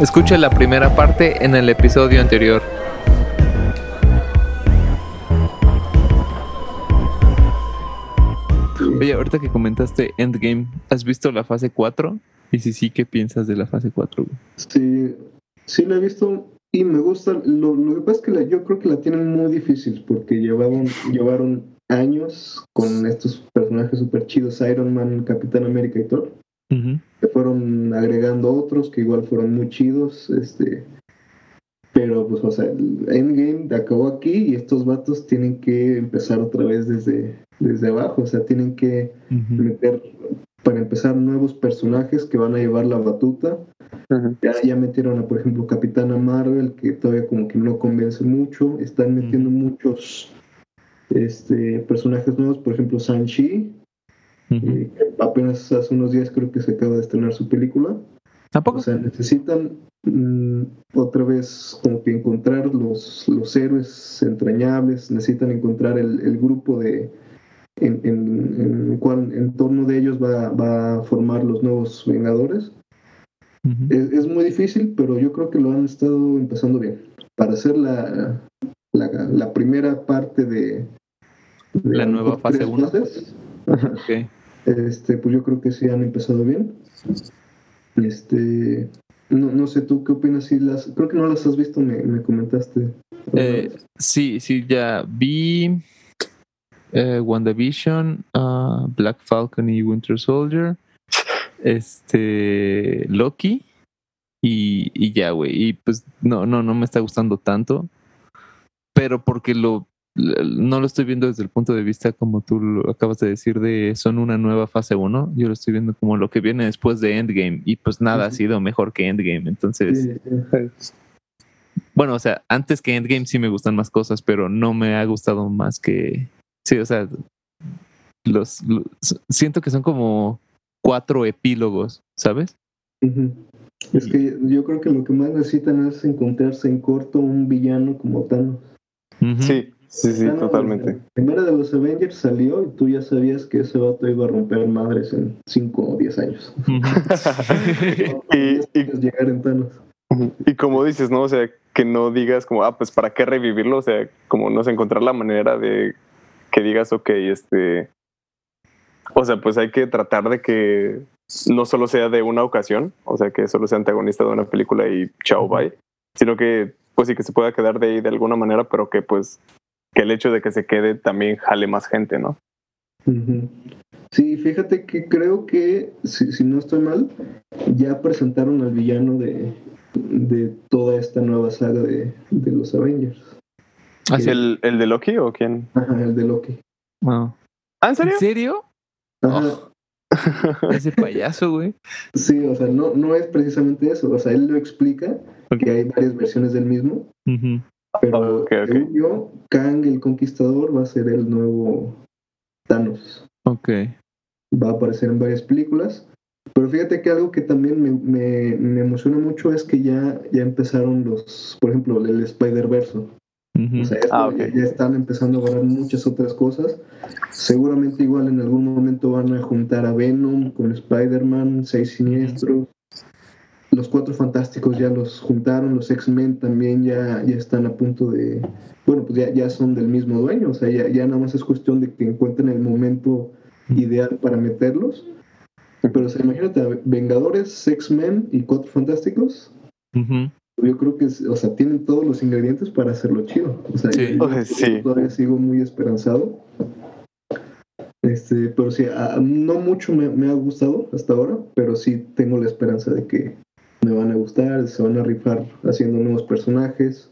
Escuche la primera parte en el episodio anterior. Oye, ahorita que comentaste Endgame, ¿has visto la fase 4? Y si sí, ¿qué piensas de la fase 4? güey? Sí, sí la he visto y me gusta. Lo, lo que pasa es que la- yo creo que la tienen muy difícil porque llevaban, llevaron años con estos personajes súper chidos, Iron Man, Capitán América y Thor. Que fueron agregando otros que igual fueron muy chidos, este, pero pues o sea, el Endgame acabó aquí y estos vatos tienen que empezar otra vez desde, desde abajo, o sea, tienen que meter, para empezar, nuevos personajes que van a llevar la batuta. Ya, ya metieron a, por ejemplo, Capitana Marvel, que todavía como que no convence mucho. Están metiendo muchos este, personajes nuevos, por ejemplo, Eh, apenas hace unos días creo que se acaba de estrenar su película. ¿Tampoco? O sea, necesitan mm, otra vez como que encontrar los, los héroes entrañables, necesitan encontrar el, el grupo de en, en, en cual en torno de ellos va, va a formar los nuevos Vengadores. Es, es muy dífil, pero yo creo que lo han estado empezando bien. Para hacer la, la, la primera parte de, de La nueva fase tres uno. Este, pues yo creo que sí han empezado bien. Este, no, no sé tú qué opinas si las, creo que no las has visto, me, me comentaste. Eh, sí, sí, ya vi eh, WandaVision, ah, Black Falcon y Winter Soldier, este Loki y, y ya, güey. Y pues no, no, no me está gustando tanto, pero porque lo no lo estoy viendo desde el punto de vista como tú lo acabas de decir de son una nueva fase 1, yo lo estoy viendo como lo que viene después de Endgame y pues nada ha sido mejor que Endgame, entonces Sí, sí. bueno, o sea, antes que Endgame sí me gustan más cosas, pero no me ha gustado más que. Sí, o sea, los, los- siento que son como cuatro epílogos, ¿sabes? Es que yo creo que lo que más necesitan es encontrarse en corto un villano como Thanos. Sí, sí, sí, totalmente. La primera de los Avengers salió y tú ya sabías que ese vato iba a romper madres en 5 o 10 años. Y- llegar en Thanos. Y como dices, ¿no? O sea, que no digas como, ah, pues para qué revivirlo, o sea, como no sé, encontrar la manera de que digas, ok, este, o sea, pues hay que tratar de que no solo sea de una ocasión, o sea, que solo sea antagonista de una película y chao, bye, sino que, pues sí, que se pueda quedar de ahí de alguna manera, pero que pues, que el hecho de que se quede también jale más gente, ¿no? Sí, fíjate que creo que, si, si no estoy mal, ya presentaron al villano de, de toda esta nueva saga de, de los Avengers. ¿Ah, sí? ¿El, ¿El de Loki o quién? Ajá, el de Loki. Wow. ¿Ah, en serio? ¿En serio? Ajá. Ese payaso, güey. Sí, o sea, no, no es precisamente eso. O sea, él lo explica, que hay varias versiones del mismo, Ujú. Pero Ok, ok. según yo, Kang el Conquistador va a ser el nuevo Thanos. Ok. Va a aparecer en varias películas. Pero fíjate que algo que también me, me, me emociona mucho es que ya, ya empezaron los, por ejemplo, el Spider-Verse. O sea, esto Ah, ya están empezando a agarrar muchas otras cosas. Seguramente igual en algún momento van a juntar a Venom con Spider-Man, Seis Siniestros. Los Cuatro Fantásticos ya los juntaron, los X-Men también ya, ya están a punto de... Bueno, pues ya, ya son del mismo dueño, o sea, ya, ya nada más es cuestión de que encuentren el momento ideal para meterlos. Pero, o sea, imagínate, Vengadores, X-Men y Cuatro Fantásticos, yo creo que, es- o sea, tienen todos los ingredientes para hacerlo chido. O sea, Sí. yo- O sea, sí. todavía sigo muy esperanzado. Este, pero sí, a- no mucho me, me ha gustado hasta ahora, pero sí tengo la esperanza de que me van a gustar, se van a rifar haciendo nuevos personajes,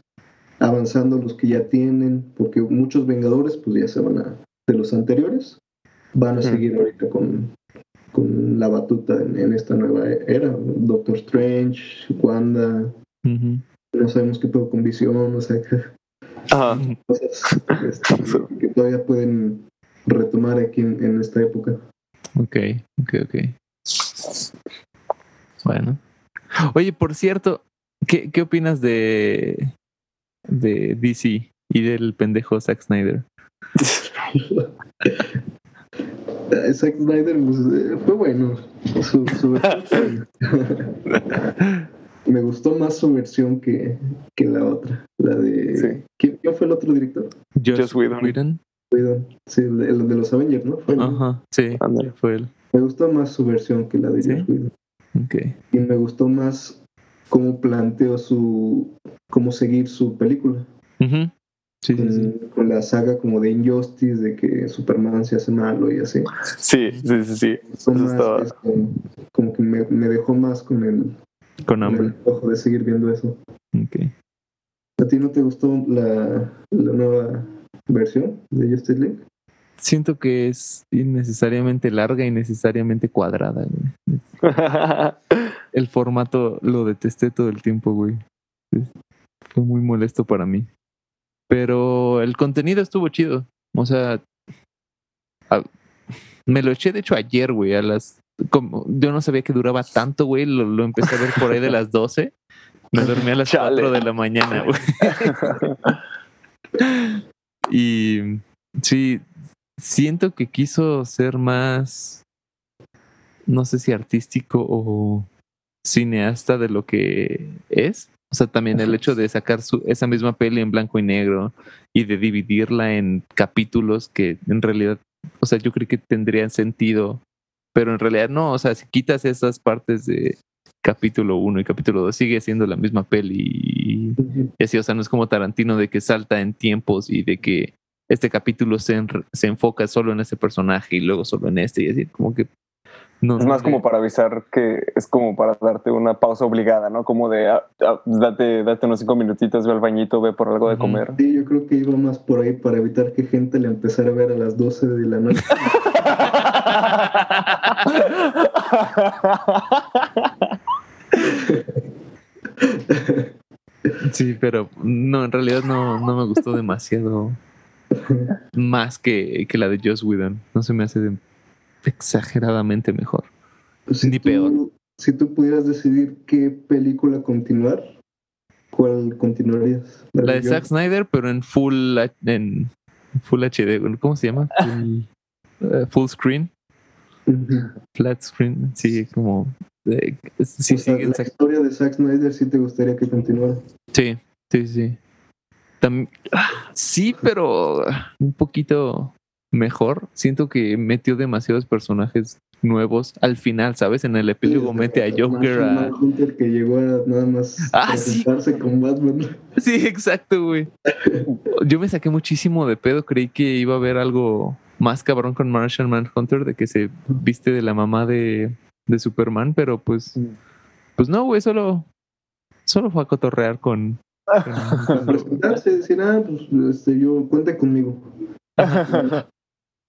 avanzando los que ya tienen, porque muchos Vengadores, pues ya se van a, de los anteriores, van a seguir ahorita con, con la batuta en, en esta nueva era. Doctor Strange, Wanda, no sabemos qué pedo con visión, o sea, que Ajá. cosas este, que todavía pueden retomar aquí en, en esta época. Ok, ok, ok. Bueno. Oye, por cierto, ¿qué, qué opinas de, de DC y del pendejo Zack Snyder? Zack Snyder pues, eh, fue bueno. Su, su- me gustó más su versión que, que la otra. La de. Sí. ¿Quién, quién fue el otro director? Joss Whedon. Whedon. Whedon. Sí, el de, el de los Avengers, ¿no? Ajá, sí, fue él. Me gustó más su versión que la de ¿Sí? Joss Whedon. Y me gustó más cómo planteó su. cómo seguir su película. Ujú. Sí, sí, sí. Con, con la saga como de Injustice, de que Superman se hace malo y así. Sí, sí, sí, sí. Eso más estaba- eso, como que me, me dejó más con el, Con con hambre. el ojo de seguir viendo eso. Ok. ¿A ti no te gustó la, la nueva versión de Justice League? Siento que es innecesariamente larga y necesariamente cuadrada, güey. El formato lo detesté todo el tiempo, güey. Fue muy molesto para mí. Pero el contenido estuvo chido. O sea, a- me lo eché de hecho ayer, güey, a las... Como, yo no sabía que duraba tanto, güey. Lo, lo empecé a ver por ahí de las 12. Me dormí a las Chale. 4 de la mañana, güey. Y sí, siento que quiso ser más, no sé si artístico o cineasta de lo que es. O sea, también el hecho de sacar su, esa misma peli en blanco y negro y de dividirla en capítulos que en realidad, o sea, yo creo que tendrían sentido, pero en realidad no. O sea, si quitas esas partes de capítulo 1 y capítulo 2, sigue siendo la misma peli y así, o sea, no es como Tarantino de que salta en tiempos y de que este capítulo se, en- se enfoca solo en ese personaje y luego solo en este y así, como que no. Es más como para avisar que es como para darte una pausa obligada, ¿no? Como de ah, ah, date, date unos cinco minutitos, ve al bañito, ve por algo de comer. Sí, yo creo que iba más por ahí para evitar que gente le empezara a ver a las 12 de la noche. Sí, pero no, en realidad no, no me gustó demasiado más que, que la de Joss Whedon. No se me hace de- exageradamente mejor. Si Ni tú- peor. Si tú pudieras decidir qué película continuar, ¿cuál continuarías? La de? Zack Snyder, pero en full, en full HD, ¿cómo se llama? Full, eh, full screen, flat screen, sí, como... eh, sí, O sea, sigue la Zack historia de Zack Snyder sí te gustaría que continuara. Sí, sí, sí. Ah, sí, pero un poquito mejor. Siento que metió demasiados personajes nuevos al final, ¿sabes? En el epílogo Sí, mete a Joker a... Manhunter que llegó a nada más Ah, sí. presentarse con Batman. Sí, exacto, güey. Yo me saqué muchísimo de pedo. Creí que iba a haber algo más cabrón con Martian Manhunter de que se viste de la mamá de, de Superman, pero pues... Pues no, güey, solo... Solo fue a cotorrear con... Presentarse, decir, ah, pues este, yo cuente conmigo.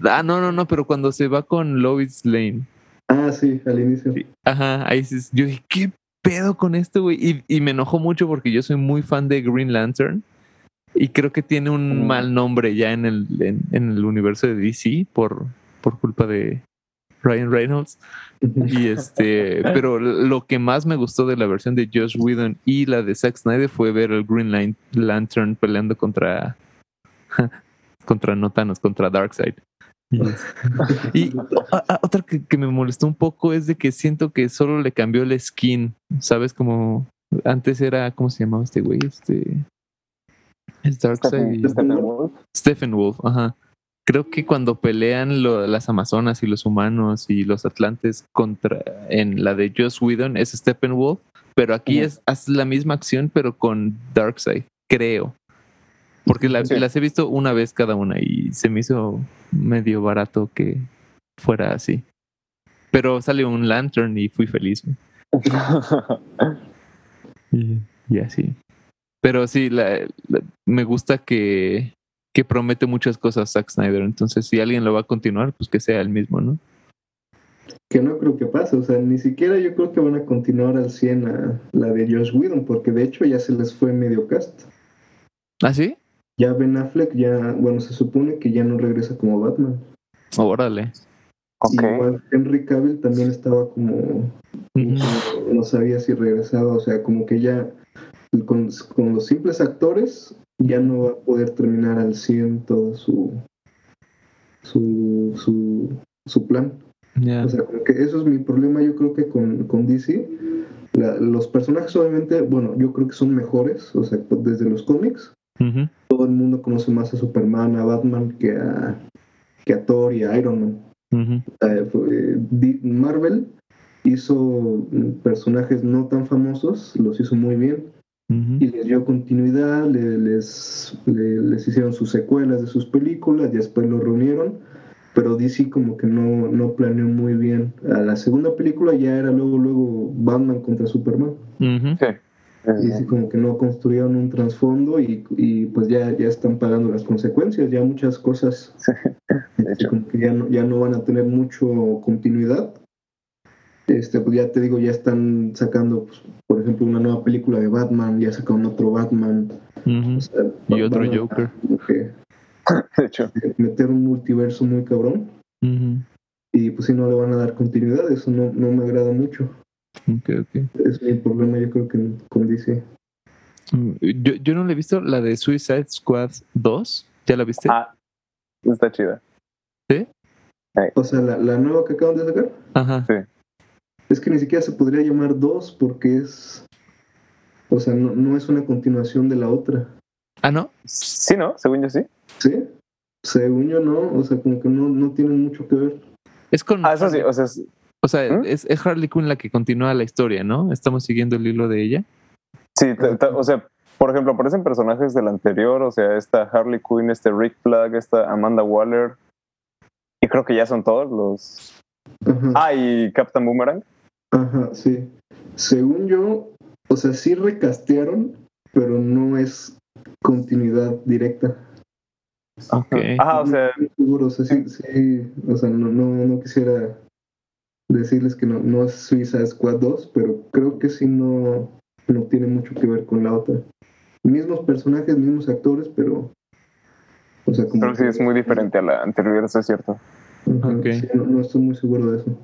Ah, no, no, no, pero cuando se va con Lois Lane. Ah, sí, al inicio. Sí. Ajá, ahí sí, yo dije, ¿qué pedo con esto, güey? Y, y me enojó mucho porque yo soy muy fan de Green Lantern y creo que tiene un Mm. mal nombre ya en el, en, en el universo de DC por, por culpa de Ryan Reynolds. Y este, pero lo que más me gustó de la versión de Josh Whedon y la de Zack Snyder fue ver al Green Lan- Lantern peleando contra contra no Thanos, contra Darkseid. Y, y a- a- otra que, que me molestó un poco es de que siento que solo le cambió el skin, ¿sabes? Como antes era, ¿cómo se llamaba este güey? Este es Darkseid y- Stephen- Wolf. Stephen Wolf, ajá. Creo que cuando pelean lo- las Amazonas y los humanos y los Atlantes contra en la de Joss Whedon es Stephen Wolf, pero aquí es hace la misma acción pero con Darkseid, creo. Porque la- Sí. las he visto una vez cada una y se me hizo medio barato que fuera así. Pero salió un lantern y fui feliz. Y, y así. Pero sí, la- la- me gusta que, que promete muchas cosas Zack Snyder. Entonces, si alguien lo va a continuar, pues que sea el mismo, ¿no? Que no creo que pase, o sea, ni siquiera yo creo que van a continuar al 100 a la de Josh Whedon, porque de hecho ya se les fue medio cast. ¿Ah, sí? Ya Ben Affleck ya, bueno, se supone que ya no regresa como Batman. Órale. ok. Igual Henry Cavill también estaba como, no sabía si regresaba, o sea, como que ya con, con los simples actores ya no va a poder terminar al 100 todo su su, su, su plan. Ya. O sea, como que eso es mi problema, yo creo que con, con DC, La- los personajes obviamente, bueno, yo creo que son mejores, o sea, desde los cómics, Todo el mundo conoce más a Superman, a Batman que a, que a Thor y a Iron Man. Eh, fue- Marvel hizo mm, personajes no tan famosos, los hizo muy bien y les dio continuidad, le- les, le- les hicieron sus secuelas de sus películas, y después lo reunieron, pero DC como que no, no planeó muy bien. A la segunda película ya era luego, luego Batman contra Superman. Sí. Y así como que no construyeron un trasfondo y, y pues ya, ya están pagando las consecuencias, ya muchas cosas hecho. como que ya no, ya no van a tener mucho continuidad. Este, pues ya te digo, ya están sacando, pues, por ejemplo, una nueva película de Batman, ya sacaron otro Batman. Ujú. o sea, Y otro a Joker. como que De hecho. meter un multiverso muy cabrón y pues si no le van a dar continuidad, eso no, no me agrada mucho. Ok, ok. Es mi problema yo creo que con DC. Mm, Yo, yo no le he visto la de Suicide Squad 2. ¿Ya la viste? Ah, está chida. O sea, la, la nueva que acaban de sacar, Ajá. es que ni siquiera se podría llamar dos porque es, o sea, no, no es una continuación de la otra. Ah, ¿no? Sí, ¿no? Según yo sí. ¿Sí? Según yo no, o sea, como que no, no tienen mucho que ver. Es con. Ah, eso sí, o sea, es- O sea, ¿Mm? es, es Harley Quinn la que continúa la historia, ¿no? Estamos siguiendo el hilo de ella. sí, ta- ta- o sea, por ejemplo, aparecen personajes del anterior, o sea, esta Harley Quinn, este Rick Flag, esta Amanda Waller, y creo que ya son todos los... Ajá, Ah, y Captain Boomerang. ajá, sí. Según yo, o sea, sí recastearon, pero no es continuidad directa. Ok. Ajá, o sea, seguro, o sea, sí, sí, o sea, no, no, no quisiera decirles que no, no es Suiza Squad 2, pero creo que sí no, no tiene mucho que ver con la otra. Mismos personajes, mismos actores, pero... O sea, como creo que sí es muy diferente a la anterior, eso es cierto. Ajá, Ok. sí, no, no estoy muy seguro de eso.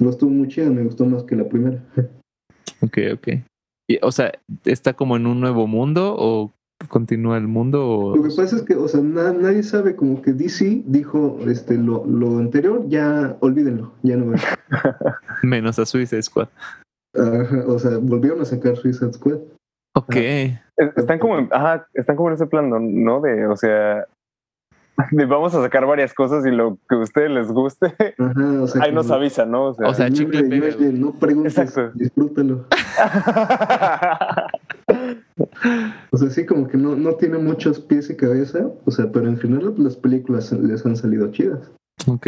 No estuvo muy chida, me gustó más que la primera. Ok, ok. Y, o sea, ¿está como en un nuevo mundo o continúa el mundo? O... Lo que pasa es que, o sea, na- nadie sabe como que DC dijo este lo, lo anterior, ya olvídenlo, ya no es. Menos a Suicide Squad. Ajá, o sea, volvieron a sacar Suicide Squad. Ok. Es- Están como, en- ajá, están como en ese plan, ¿no? De, o sea, de vamos a sacar varias cosas y lo que a ustedes les guste, Ajá, o sea, ahí nos avisan, ¿no? O sea, O sea, "Llueve, chicle pega, llueve, no preguntes, Exacto. disfrútalo. O sea, sí, como que no, no tiene muchos pies y cabeza, o sea, pero en general las películas les han salido chidas. Ok.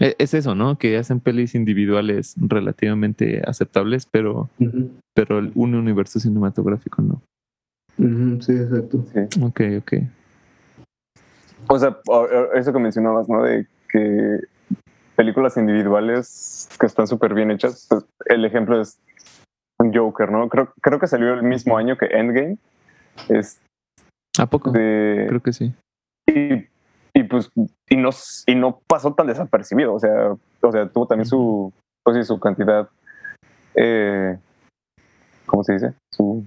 E- Es eso, ¿no? Que hacen pelis individuales relativamente aceptables, pero, pero un universo cinematográfico no. ujú, sí, exacto. Sí. Ok, ok. O sea, eso que mencionabas, ¿no? De que películas individuales que están súper bien hechas. pues, el ejemplo es un Joker, ¿no? Creo, creo que salió el mismo año que Endgame. Este, ¿A poco? Creo que sí. y, y pues y no, y no pasó tan desapercibido. O sea, o sea tuvo también su, pues sí, su cantidad. Eh, ¿Cómo se dice? Su,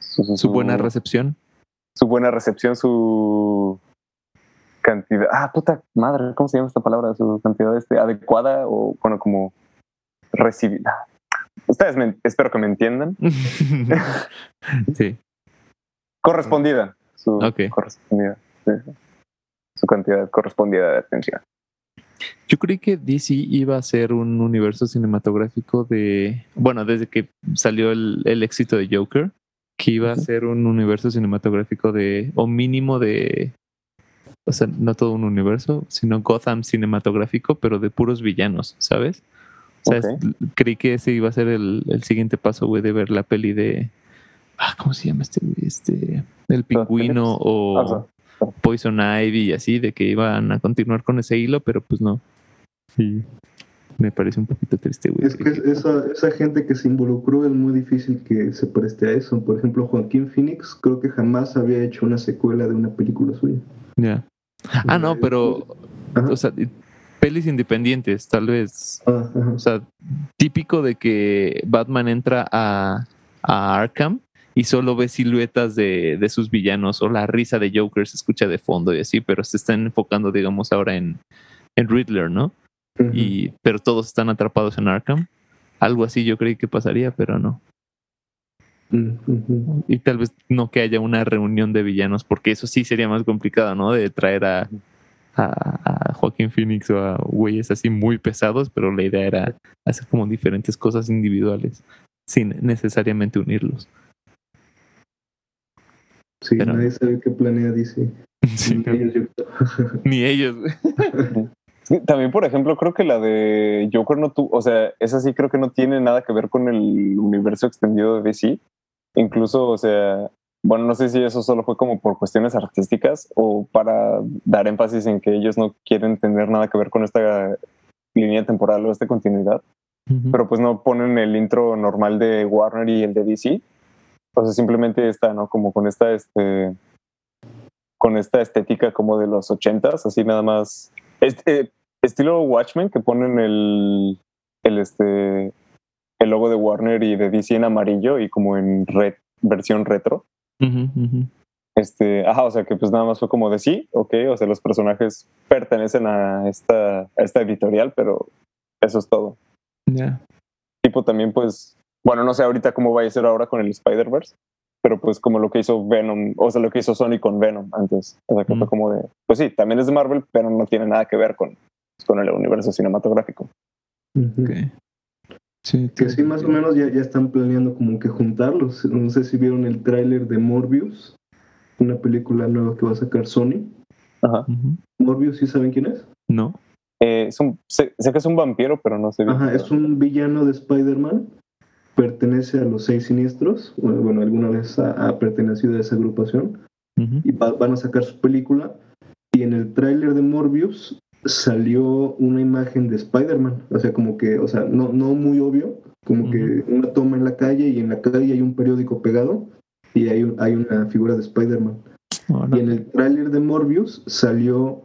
su, Su buena recepción. su buena recepción, su cantidad. Ah, puta madre, ¿cómo se llama esta palabra? Su cantidad este, adecuada o bueno, como recibida. Ustedes me- espero que me entiendan. sí. Correspondida. Su correspondida. Su cantidad correspondida de atención. Yo creí que DC iba a ser un universo cinematográfico de. Bueno, desde que salió el, el éxito de Joker, que iba a ser un universo cinematográfico de. o mínimo de. O sea, no todo un universo, sino Gotham cinematográfico, pero de puros villanos, ¿sabes? O sea, creí que ese iba a ser el, el siguiente paso, güey, de ver la peli de. Ah, ¿cómo se llama este? güey? Este. El pingüino o. Poison Ivy y así, de que iban a continuar con ese hilo, pero pues no. Sí. Me parece un poquito triste, güey. Es que esa, esa gente que se involucró es muy difícil que se preste a eso. Por ejemplo, Joaquín Phoenix creo que jamás había hecho una secuela de una película suya. Ya. Ah, no, pero, Ajá. o sea, pelis independientes, tal vez. Ah. O sea, típico de que Batman entra a, a Arkham y solo ve siluetas de, de sus villanos o la risa de Joker se escucha de fondo y así, pero se están enfocando, digamos, ahora en, en Riddler, ¿no? Y, pero todos están atrapados en Arkham. Algo así yo creí que pasaría, pero no. Y tal vez no que haya una reunión de villanos, porque eso sí sería más complicado, ¿no? De traer a, a, a Joaquín Phoenix o a güeyes así muy pesados, pero la idea era hacer como diferentes cosas individuales, sin necesariamente unirlos. Sí, Pero- nadie sabe qué planea DC. Sí, Ni no, ellos, yo creo. Ni ellos. güey. Sí, También, por ejemplo, creo que la de Joker no tuvo, o sea, esa sí creo que no tiene nada que ver con el universo extendido de DC. Incluso, o sea, bueno, no sé si eso solo fue como por cuestiones artísticas o para dar énfasis en que ellos no quieren tener nada que ver con esta línea temporal o esta continuidad, pero pues no ponen el intro normal de Warner y el de DC. O sea, simplemente está, ¿no? Como con esta, este, con esta estética como de los ochentas, así nada más. Este, estilo Watchmen que ponen el, el, este, el logo de Warner y de DC en amarillo y como en red, versión retro. Ujú. Este, ajá, o sea que pues nada más fue como de sí, ok, o sea, los personajes pertenecen a esta, a esta editorial, pero eso es todo. Ya. tipo también pues, bueno, no sé ahorita cómo va a ser ahora con el Spider-Verse, pero pues como lo que hizo Venom, o sea, lo que hizo Sony con Venom antes, o sea, que fue como de, pues sí, también es de Marvel, pero no tiene nada que ver con, con el universo cinematográfico. Ujú. Sí, Que sí, más o menos ya, ya están planeando como que juntarlos. No sé si vieron el tráiler de Morbius, una película nueva que va a sacar Sony. Ajá. Morbius, ¿sí saben quién es? No. Eh, es un, sé, sé que es un vampiro, pero no sé bien. Ajá, es un villano de Spider-Man. Pertenece a los seis siniestros. Bueno, bueno, alguna vez ha, ha pertenecido a esa agrupación. Y va- van a sacar su película. Y en el tráiler de Morbius salió una imagen de Spider-Man. O sea, como que, o sea, no, no muy obvio. Como que una toma en la calle y en la calle hay un periódico pegado y hay, un- hay una figura de Spider-Man. Y en el tráiler de Morbius salió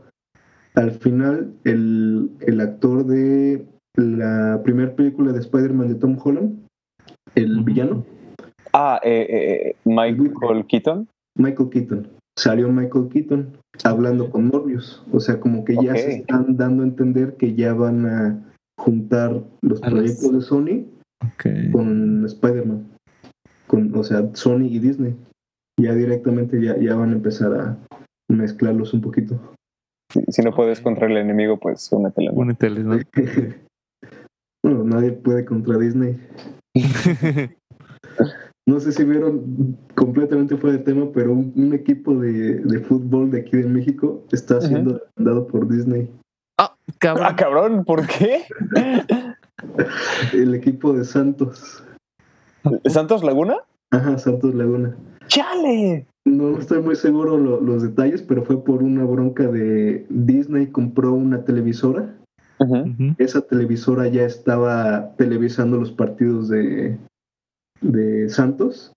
al final el, el actor de la primera película de Spider-Man de Tom Holland, el villano, Ah, eh, eh, Michael Keaton. Michael Keaton. Salió Michael Keaton hablando con Morbius. O sea, como que ya se están dando a entender que ya van a juntar los A los- proyectos de Sony Ok. con Spider-Man. Con, o sea, Sony y Disney. Ya directamente ya, ya van a empezar a mezclarlos un poquito. Si, si no puedes contra el enemigo, pues únetele. ¿no? Úneteles, ¿no? bueno, nadie puede contra Disney. No sé si vieron completamente fuera de tema, pero un, un equipo de, de fútbol de aquí de México está siendo demandado por Disney. Ah, Cabrón. cabrón, ¿por qué? El equipo de Santos. ¿Santos Laguna? Ajá, Santos Laguna. ¡Chale! No estoy muy seguro lo- los detalles, pero fue por una bronca de Disney compró una televisora. Ujú. Esa televisora ya estaba televisando los partidos de, de Santos.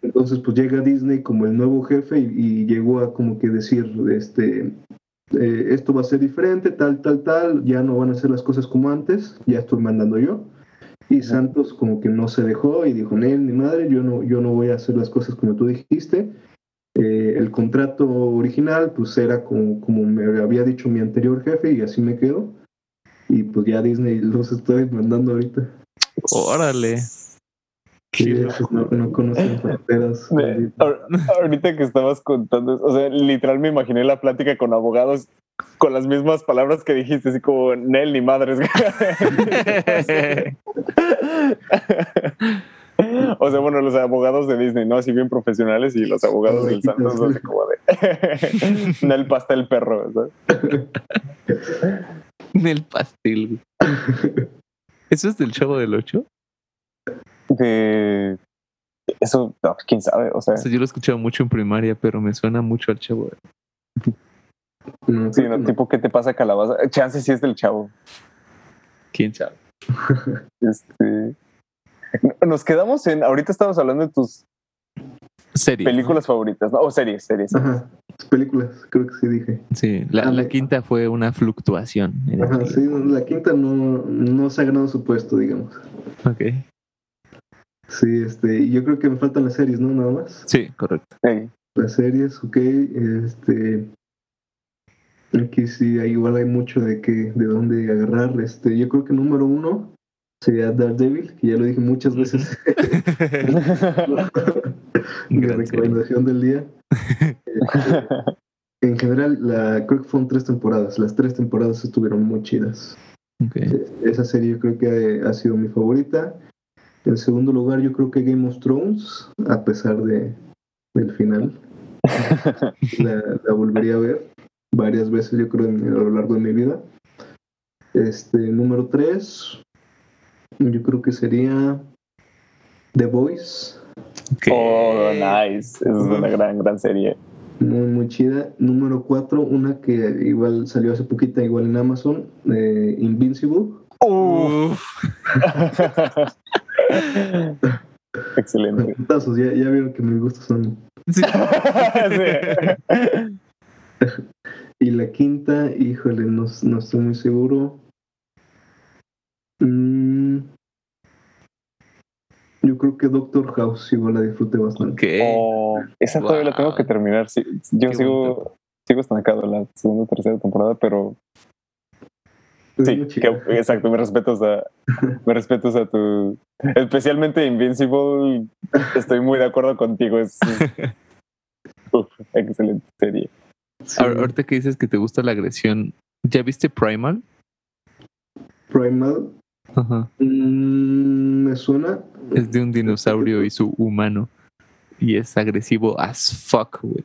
Entonces, pues llega Disney como el nuevo jefe y, y llegó a como que decir, este, eh, esto va a ser diferente, tal, tal, tal, ya no van a hacer las cosas como antes, ya estoy mandando yo. Y Santos como que no se dejó y dijo, Nel, ni madre, yo no, yo no voy a hacer las cosas como tú dijiste. Eh, el contrato original, pues era como, como me había dicho mi anterior jefe y así me quedo. Y pues ya Disney los estoy mandando ahorita. Órale. Sí, no, no conocen fronteras. Ahorita que estabas contando, o sea, literal me imaginé la plática con abogados con las mismas palabras que dijiste, así como Nel ni madres. o sea, bueno, los abogados de Disney, ¿no? Así bien profesionales y los abogados del Santos, así como de Nel pastel perro, ¿sabes? El pastel. ¿Eso es del Chavo del 8? De eso, no, quién sabe, o sea, O sea, yo lo he escuchado mucho en primaria, pero me suena mucho al Chavo. No, sí, ¿no? tipo, ¿qué te pasa, calabaza? Chance sí es del chavo. ¿Quién sabe? Este. Nos quedamos en. Ahorita estamos hablando de tus Serie. películas favoritas, ¿no? O series, series. Ajá, películas, creo que sí dije. Sí, la, Ah, la me- quinta fue una fluctuación. Ajá, sí, la quinta no, no se ha ganado su puesto, digamos. Ok. Sí, este, yo creo que me faltan las series, ¿no? Nada más. Sí, correcto. Las series, ok, este... Aquí sí, ahí igual hay mucho de que, de dónde agarrar. Este, yo creo que número uno sería Daredevil, que ya lo dije muchas veces. Mi recomendación del día. Este, en general, la, creo que fueron tres temporadas. Las tres temporadas estuvieron muy chidas. Ok. Esa serie yo creo que ha sido mi favorita. En segundo lugar, yo creo que Game of Thrones, a pesar de, del final. la, la volvería a ver varias veces, yo creo, en- a lo largo de mi vida. Este, número tres, yo creo que sería The Voice. Oh, nice. Es una gran, gran serie. muy, muy chida. Número cuatro, una que igual salió hace poquita, igual en Amazon, eh, Invincible. Uf. Excelente. Ya, ya vieron que mis gustos son. Sí. Sí. Y la quinta, híjole, no, no estoy muy seguro. Mm, yo creo que Doctor House igual la disfruté bastante. Ok. Oh, esa todavía la tengo que terminar. Sí, yo Qué sigo, sigo estancado la segunda o tercera temporada, pero sí, que- exacto, me respetos a, me respetos a tu, especialmente Invincible, estoy muy de acuerdo contigo, es, uf, excelente serie. Sí, Ahor- Ahorita que dices que te gusta la agresión, ¿ya viste Primal? Primal, Ajá. mm, me suena. Es de un dinosaurio y su humano. Y es agresivo as fuck, güey.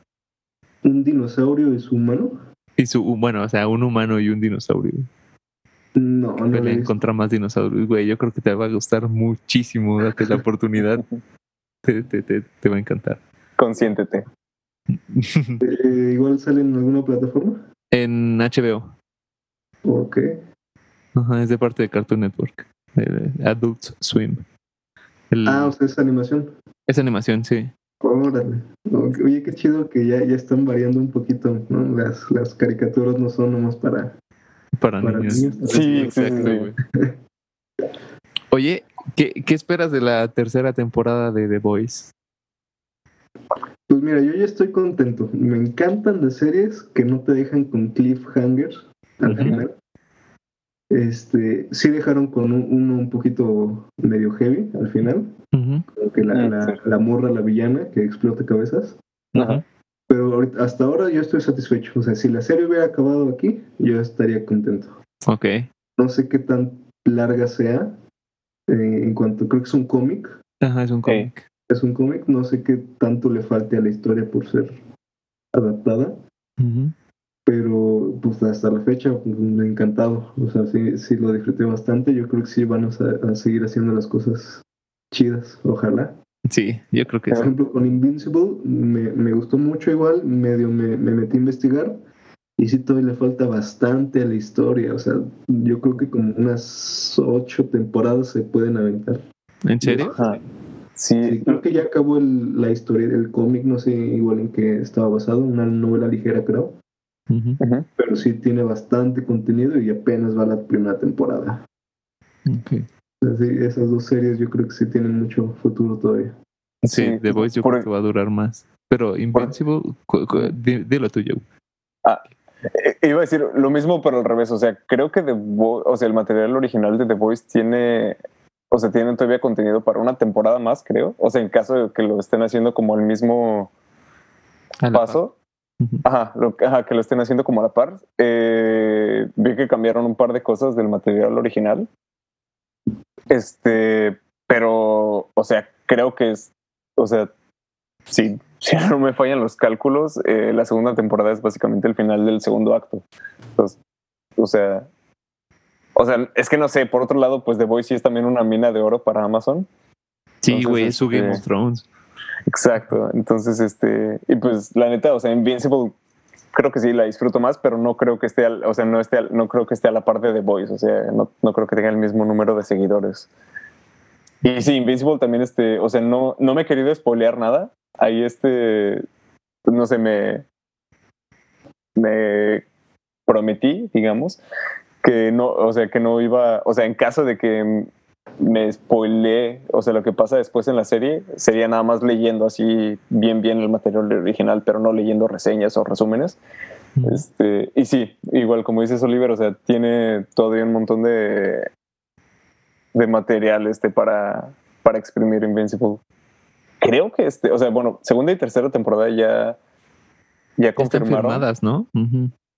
Un dinosaurio es humano. Y su, bueno, o sea, un humano y un dinosaurio. No, no Pelean visto. contra más dinosaurios, güey. Yo creo que te va a gustar muchísimo. Date la oportunidad. Te, te, te, te va a encantar. Consiéntete. Eh, igual sale en alguna plataforma. en HBO. Ok. Ajá, es de parte de Cartoon Network. de Adult Swim. El- Ah, o sea, es animación. es animación, sí. Órale. Oye, qué chido que ya, ya están variando un poquito, ¿no? Las, las caricaturas no son nomás para... Para, Para niños. niños. Sí, sí, Exacto, sí. güey. Oye, ¿qué, ¿qué esperas de la tercera temporada de The Voice? Pues mira, yo ya estoy contento. Me encantan las series que no te dejan con cliffhangers al Ujú. final. Este, sí dejaron con un- uno un poquito medio heavy al final, como que la, la, la morra, la villana que explota cabezas. Ajá. Pero ahorita- hasta ahora yo estoy satisfecho. O sea, si la serie hubiera acabado aquí, yo estaría contento. Ok. No sé qué tan larga sea. eh, en cuanto, creo que es un cómic. Ajá, es un cómic. Es un cómic. No sé qué tanto le falte a la historia por ser adaptada. Pero pues hasta la fecha, pues, me ha encantado. O sea, sí, sí lo disfruté bastante. Yo creo que sí van a seguir haciendo las cosas chidas. Ojalá. Sí, yo creo que Por sí. ejemplo, con Invincible me, me gustó mucho igual, medio me, me metí a investigar y sí todavía le falta bastante a la historia, o sea, yo creo que como unas ocho temporadas se pueden aventar. ¿En serio? Ajá. Sí, Sí, creo que ya acabó el- la historia del cómic, no sé igual en qué estaba basado, una novela ligera creo, pero sí tiene bastante contenido y apenas va la primera temporada. Ok. Sí, esas dos series yo creo que sí tienen mucho futuro todavía. Sí, Sí, The Voice yo por- creo que va a durar más. Pero Invincible, dilo tú, Joe. Eh, Iba a decir lo mismo, pero al revés. O sea, creo que The Vo- o sea, el material original de The Voice tiene, o sea, tienen todavía contenido para una temporada más, creo. O sea, en caso de que lo estén haciendo como el mismo paso. Ajá, lo, ajá, que lo estén haciendo como a la par. Eh, vi que cambiaron un par de cosas del material original. Este, pero, o sea, creo que es, o sea, sí, si no me fallan los cálculos, eh, la segunda temporada es básicamente el final del segundo acto. Entonces, o sea, o sea, es que no sé, por otro lado, pues The Voice sí es también una mina de oro para Amazon. Sí, güey, es su Game este, of Thrones. Exacto. Entonces, este, y pues la neta, o sea, Invincible creo que sí la disfruto más, pero no creo que esté, al- o sea, no esté, al- no creo que esté a la par de The Voice, o sea, no, no creo que tenga el mismo número de seguidores. Y sí, Invincible también, este, o sea, no, no me he querido spoilear nada. Ahí, este, no sé, me, me prometí, digamos, que no, o sea, que no iba, o sea, en caso de que me spoileé, o sea, lo que pasa después en la serie sería nada más leyendo así bien bien el material original, pero no leyendo reseñas o resúmenes. Este, y sí, igual como dices Oliver, o sea, tiene todavía un montón de, de material este para, para exprimir Invincible. Creo que este, o sea, bueno, segunda y tercera temporada ya, ya Están confirmaron. firmadas, ¿no?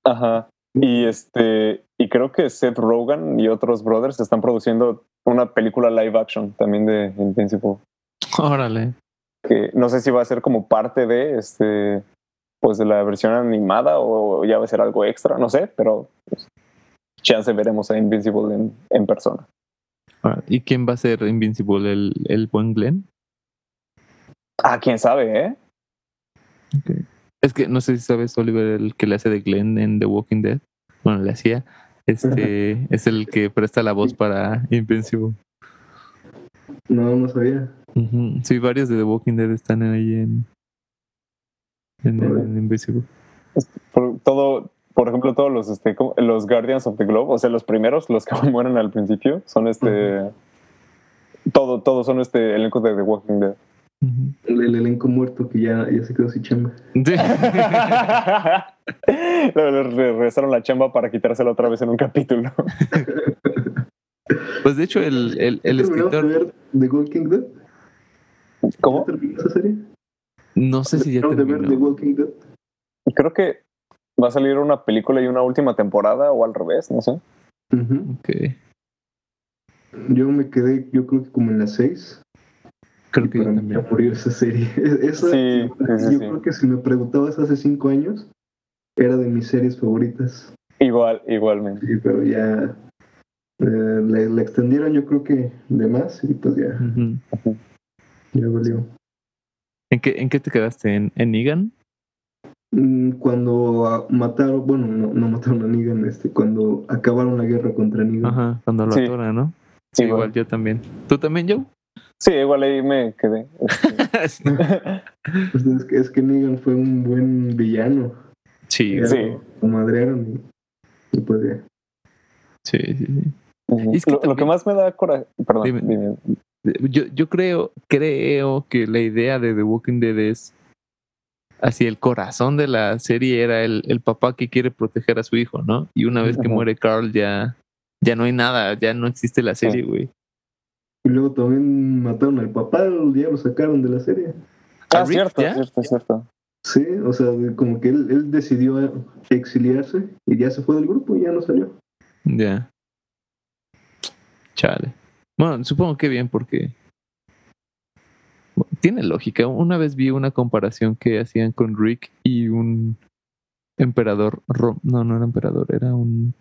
Ajá. Y este, y creo que Seth Rogen y otros brothers están produciendo una película live action también de Invincible. Órale. Que no sé si va a ser como parte de este, pues de la versión animada o ya va a ser algo extra, no sé, pero pues, chance veremos a Invincible en, en persona. Órale. ¿Y quién va a ser Invincible? ¿El, el buen Glenn? Ah, quién sabe, ¿eh? Ok. Es que no sé si sabes, Oliver, el que le hace de Glenn en The Walking Dead. Bueno, le hacía. Este es el que presta la voz para Invincible. No, no sabía. Ujú. Sí, varios de The Walking Dead están ahí en, en, en Invincible. Por, todo, por ejemplo, todos los, este, los Guardians of the Globe, o sea, los primeros, los que mueren al principio, son este. Todo, todos son este elenco de The Walking Dead. El, el elenco muerto que ya, ya se quedó sin chamba. Le le regresaron la chamba para quitársela otra vez en un capítulo. Pues de hecho, el, el, el ¿Terminamos de escritor, ver The Dead? ¿Cómo? ¿Ya terminó esa serie? no sé si ya ¿Terminamos de ver The terminó. Walking Dead? Creo que va a salir una película y una última temporada o al revés, no sé. Ujú. Ok. Yo me quedé, yo creo que como en las 6. Creo que para también. morir esa serie. Esa, Sí, sí, yo sí. creo que si me preguntabas hace 5 años, era de mis series favoritas. Igual, igualmente. Sí, pero ya eh, le, le extendieron yo creo que de más y pues ya, ya valió. ¿En qué, ¿En qué te quedaste? ¿En, en Negan? Mm, Cuando ah, mataron, bueno, no, no mataron a Negan, este, cuando acabaron la guerra contra Negan. Ajá, cuando lo Sí. ¿no? Sí, Igual. igual yo también. ¿Tú también, Joe? Sí, igual ahí me quedé. Pues es, que, es que Negan fue un buen villano. sí, Ya Sí. Lo, lo madrearon y, y pues ya. sí, sí, sí. Es que lo, lo que más me da coraje. Perdón, Dime. dime. Yo, yo creo, creo que la idea de The Walking Dead es así el corazón de la serie era el, el papá que quiere proteger a su hijo, ¿no? Y una vez que muere Carl ya, ya no hay nada, ya no existe la serie, güey. Y luego también mataron al papá, ya lo sacaron de la serie. ¿A Ah, Rick cierto, ya? cierto, cierto. Sí, o sea, como que él, él decidió exiliarse y ya se fue del grupo y ya no salió. Ya. Chale. Bueno, supongo que bien porque bueno, tiene lógica. Una vez vi una comparación que hacían con Rick y un emperador ro- no, no era emperador, era un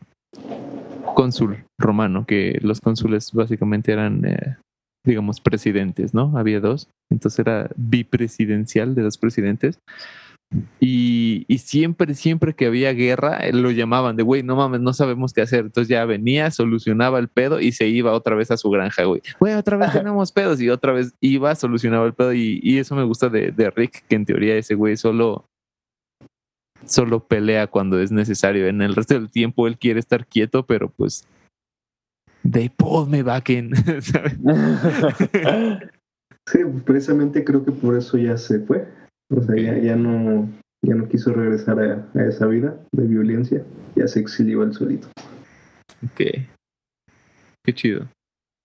cónsul romano, que los cónsules básicamente eran eh, digamos presidentes, ¿no? Había dos, entonces era bipresidencial de dos presidentes. Y, y siempre, siempre que había guerra, eh, lo llamaban de, güey, no mames, no sabemos qué hacer. Entonces ya venía, solucionaba el pedo y se iba otra vez a su granja, güey. Güey, otra vez tenemos pedos y otra vez iba, solucionaba el pedo. Y, y eso me gusta de, de Rick, que en teoría ese güey solo, solo pelea cuando es necesario. En el resto del tiempo él quiere estar quieto, pero pues... They pulled me back in. ¿sabes? Sí, precisamente creo que por eso ya se fue. O sea, ya, ya no ya no quiso regresar a, a esa vida de violencia. Ya se exilió él solito. ok. Qué chido.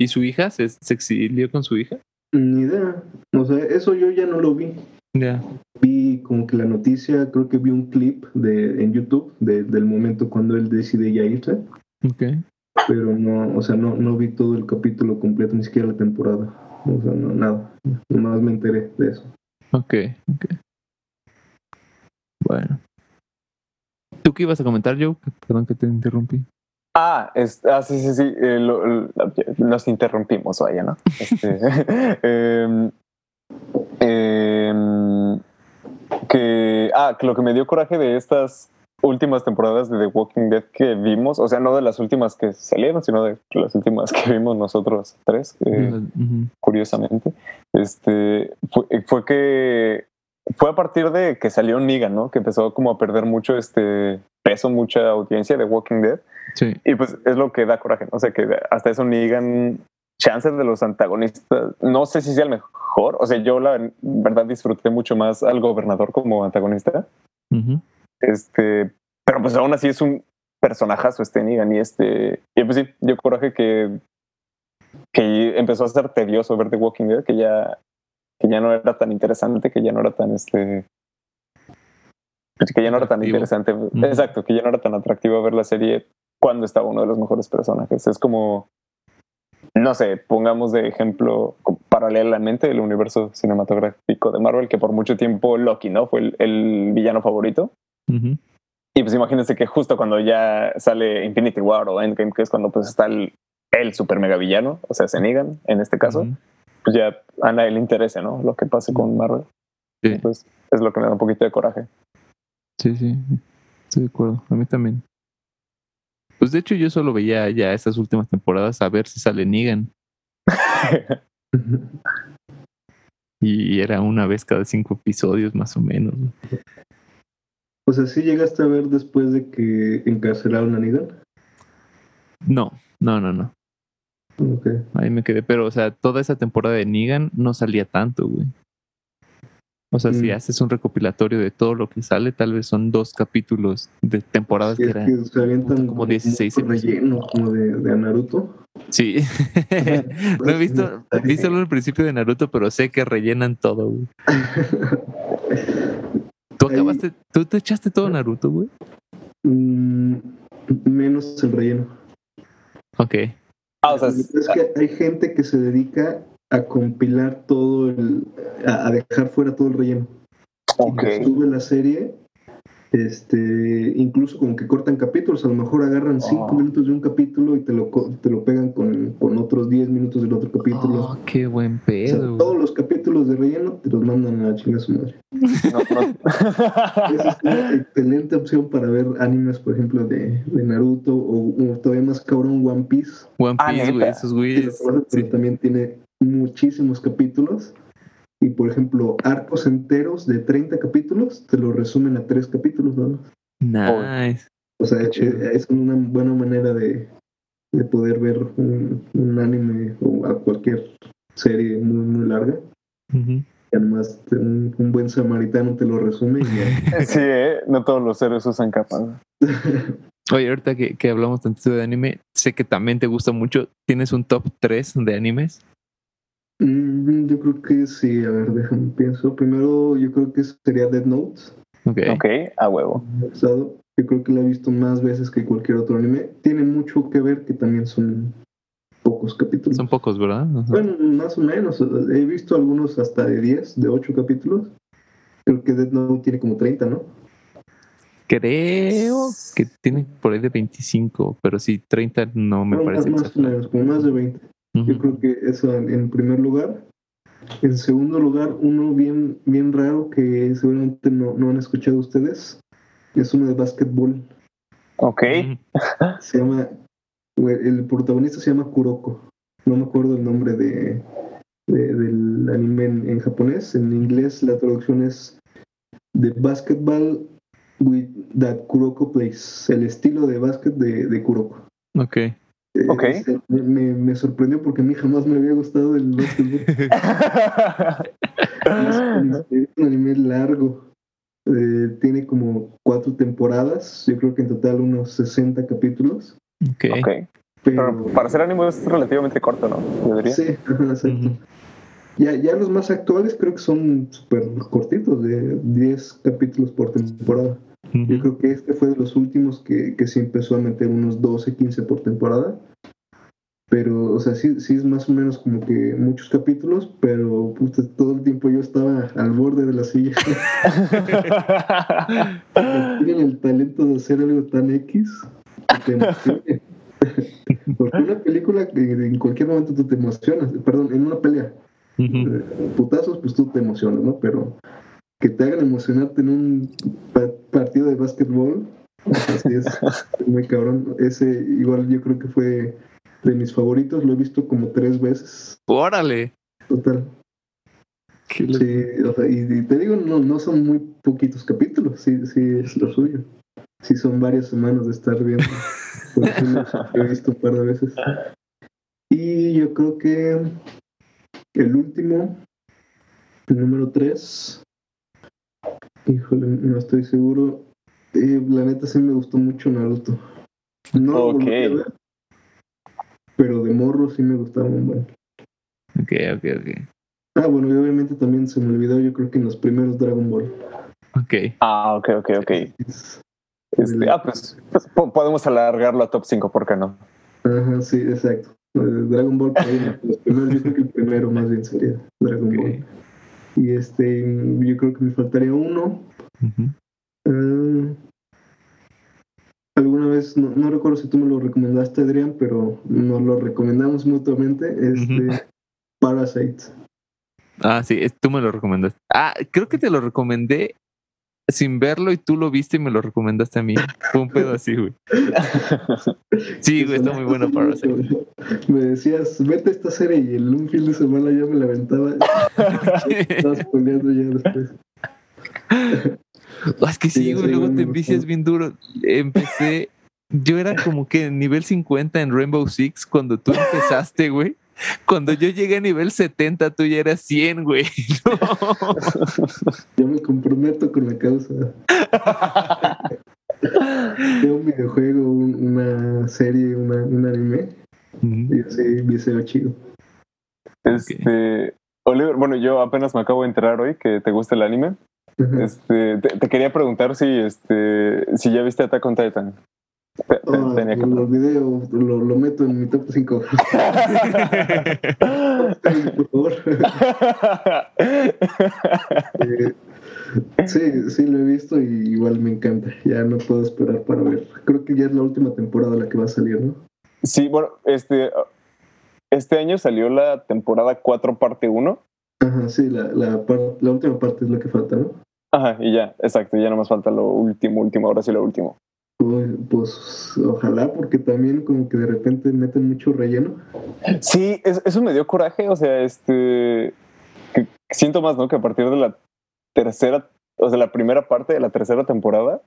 ¿Y su hija? ¿Se, se exilió con su hija? Ni idea. O sea, eso yo ya no lo vi. Ya. Vi como que la noticia, creo que vi un clip de, en YouTube de- del momento cuando él decide ya irse. Ok. Pero no, o sea, no, no vi todo el capítulo completo, ni siquiera la temporada. O sea, no, nada. Nomás me enteré de eso. Ok, ok. Bueno. ¿Tú qué ibas a comentar, Joe? Perdón que te interrumpí. Ah, es- ah, sí, sí, sí. eh, lo- lo- nos interrumpimos, vaya, ¿no? Este, em, em, que, ah, que lo que me dio coraje de estas últimas temporadas de The Walking Dead que vimos, o sea, no de las últimas que salieron, sino de las últimas que vimos nosotros tres, eh, curiosamente, este, fue, fue que fue a partir de que salió Negan, ¿no? Que empezó como a perder mucho este peso, mucha audiencia de Walking Dead. Sí. Y pues es lo que da coraje, ¿no? O sea, que hasta eso Negan, chances de los antagonistas, no sé si sea el mejor. O sea, yo la verdad disfruté mucho más al gobernador como antagonista. Este, pero pues aún así es un personajazo este Negan y este, y pues sí, dio coraje que, que empezó a ser tedioso ver The Walking Dead, que ya, que ya no era tan interesante, que ya no era tan este, que ya no era tan interesante, Ujú. exacto, que ya no era tan atractivo ver la serie cuando estaba uno de los mejores personajes. Es como, no sé, pongamos de ejemplo paralelamente el universo cinematográfico de Marvel, que por mucho tiempo Loki, ¿no? Fue el, el villano favorito. Y pues imagínense que justo cuando ya sale Infinity War o Endgame, que es cuando pues está el, el super mega villano, o sea, se niegan en este caso, pues ya a nadie le interesa, ¿no? Lo que pase con Marvel. Sí. Pues es lo que me da un poquito de coraje. Sí, sí, estoy de acuerdo. A mí también. Pues de hecho yo solo veía ya estas últimas temporadas a ver si sale Negan. Y era una vez cada cinco episodios más o menos. ¿no? O sea, sí llegaste a ver después de que encarcelaron a Negan. No, no, no, no. Ok. Ahí me quedé. Pero, o sea, toda esa temporada de Negan no salía tanto, güey. O sea, si Mm. haces un recopilatorio de todo lo que sale, tal vez son dos capítulos de temporadas Sí, que es eran. que avientan como 16 mucho relleno como de, de Naruto. Sí. no he visto, vi solo el principio de Naruto, pero sé que rellenan todo, güey. ¿Tú Ahí- acabaste, tú te echaste todo Naruto, güey? Mm, menos el relleno. Ok. Ah, o sea, es que hay gente que se dedica a compilar todo el. a, a dejar fuera todo el relleno. ok. Y sube la serie. Este, incluso como que cortan capítulos, a lo mejor agarran cinco Oh. minutos de un capítulo y te lo, co- te lo pegan con, con otros 10 minutos del otro capítulo. Oh, qué buen O sea, pedo, todos los capítulos de relleno te los mandan a la chinga su madre. No, no. Esa es una excelente opción para ver animes, por ejemplo, de, de Naruto o, o todavía más cabrón One Piece. One Ah, Piece, güey. Esos güeyes. pero también tiene muchísimos capítulos. Y por ejemplo, arcos enteros de 30 capítulos te lo resumen a tres capítulos nada más. Nice. O sea, es, una buena manera de, de poder ver un, un anime o a cualquier serie muy, muy larga. Y además, un, un buen samaritano te lo resume y ya. Sí, ¿eh? no todos los héroes usan capas. Oye, ahorita que, que hablamos tantito de anime, sé que también te gusta mucho. ¿Tienes un top 3 de animes? Mm, yo creo que sí, a ver, déjame pienso. Primero, yo creo que sería Dead Note. Ok. Ok, a huevo. Yo creo que la he visto más veces que cualquier otro anime. Tiene mucho que ver que también son pocos capítulos. Son pocos, ¿verdad? Ajá. Bueno, más o menos. He visto algunos hasta de 10, de 8 capítulos. Creo que Dead Note tiene como 30, ¿no? Creo que tiene por ahí de 25, pero sí, 30 no me No, parece más, más o menos, como más de 20. Yo creo que eso en, en primer lugar. En segundo lugar, uno bien, bien raro que seguramente no, no han escuchado ustedes. Es uno de básquetbol. Ok. Se llama. El protagonista se llama Kuroko. No me acuerdo el nombre de, de- del anime en, en japonés. En inglés la traducción es The Basketball with that Kuroko plays. El estilo de básquet de, de Kuroko. Ok. Eh, Ok. este, me, me sorprendió porque a mí jamás me había gustado el básquetbol. Es, es un anime largo. Eh, tiene como cuatro temporadas. Yo creo que en total unos 60 capítulos. Ok. ok. Pero, Pero para ser anime es relativamente corto, ¿no? Yo diría. Sí, exacto. Ya, ya los más actuales creo que son súper cortitos, de 10 capítulos por temporada. Yo Ujú. creo que este fue de los últimos que, que sí empezó a meter unos 12, 15 por temporada. Pero, o sea, sí, sí es más o menos como que muchos capítulos, pero puta, todo el tiempo yo estaba al borde de la silla. Tienen el talento de hacer algo tan X que te. Porque una película que en cualquier momento tú te emocionas, perdón, en una pelea, Ujú. eh, putazos, pues tú te emocionas, ¿no? Pero que te hagan emocionarte en un pa- partido de básquetbol, así es, muy cabrón. Ese igual yo creo que fue de mis favoritos, lo he visto como tres veces, Órale. total. Sí, o sea, y, y te digo, no, no son muy poquitos capítulos, sí, sí es lo suyo. Sí son varias semanas de estar viendo. Lo he visto un par de veces. Y yo creo que el último, el número 3, híjole, no estoy seguro. Eh, la neta sí me gustó mucho Naruto. No lo volví a Ok. ver, pero de morro sí me gustaba un buen. Ok, ok, ok. Ah, bueno, y obviamente también se me olvidó, yo creo que en los primeros Dragon Ball. Ok. Ah, ok, ok, ok. Es- Este, ah, pues, pues, po- podemos alargarlo a top 5, ¿por qué no? Ajá, sí, exacto. Dragon Ball, por ahí, los primeros, yo creo que el primero más bien sería Dragon. Ball. Y este, yo creo que me faltaría uno. Ah, alguna vez, no, no recuerdo si tú me lo recomendaste, Adrián, pero nos lo recomendamos mutuamente. Este. Parasite. Ah, sí, es- tú me lo recomendaste. Ah, creo que te lo recomendé sin verlo y tú lo viste y me lo recomendaste a mí. Fue un pedo así, güey. Sí, güey, está muy buena Parasite. Me decías, vete a esta serie y en un fin de semana ya me la aventaba. Estabas peleando ya después. Ah, es que Sí, güey, luego te envicias bien duro. Empecé, yo era como que en nivel 50 en Rainbow Six cuando tú empezaste, güey. Cuando yo llegué a nivel 70, tú ya eras 100, güey. No. Ya me comprometo con la causa. De un videojuego, un- una serie, una, un anime. Y así, video chido. Este, Oliver, bueno, yo apenas me acabo de enterar hoy que te gusta el anime. Este, te, te quería preguntar si, este, si ya viste Attack on Titan. Tenía que lo lo, lo meto en mi top 5. por favor. Eh, sí, sí lo he visto y igual me encanta. Ya no puedo esperar para ver. Creo que ya es la última temporada la que va a salir, ¿no? sí, bueno, este, este año salió la temporada 4 parte 1. Ajá, sí, la, la, par- la última parte es la que falta, ¿no? Ajá, y ya, exacto, ya no más falta lo último, último, ahora sí lo último. Pues ojalá, porque también como que de repente meten mucho relleno. Sí, es- eso me dio coraje, o sea, este, que siento más, ¿no? Que a partir de la tercera, o sea, la primera parte de la tercera temporada,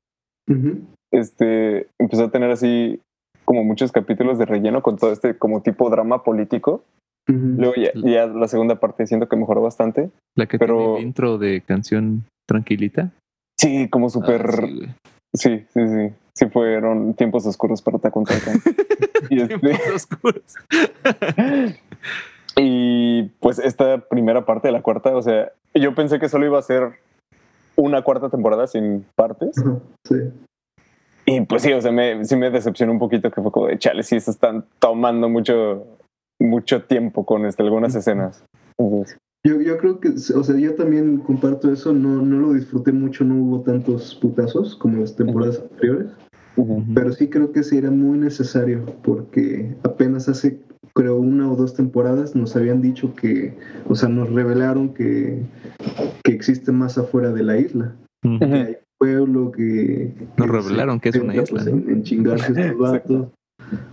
este, empezó a tener así como muchos capítulos de relleno con todo este como tipo drama político. Luego ya, ya la segunda parte siento que mejoró bastante. La que Pero- tiene el intro de canción tranquilita. Sí, como súper... Ah, sí, sí, sí. Sí fueron tiempos oscuros para Attack on Titan. y, este, Tiempos oscuros. y pues esta primera parte de la cuarta, o sea, yo pensé que solo iba a ser una cuarta temporada sin partes. Sí. Y pues sí, o sea, me, sí me decepcionó un poquito que fue como de chale, sí se están tomando mucho, mucho tiempo con este, algunas escenas. Entonces, Yo, yo creo que, o sea, yo también comparto eso, no, no lo disfruté mucho, no hubo tantos putazos como las temporadas anteriores, pero sí creo que sí era muy necesario, porque apenas hace, creo, una o dos temporadas nos habían dicho que, o sea, nos revelaron que, que existe más afuera de la isla, Ujú. que hay pueblo, que... Nos que revelaron que es una isla, pues, ¿no? En, en chingarse estos vatos.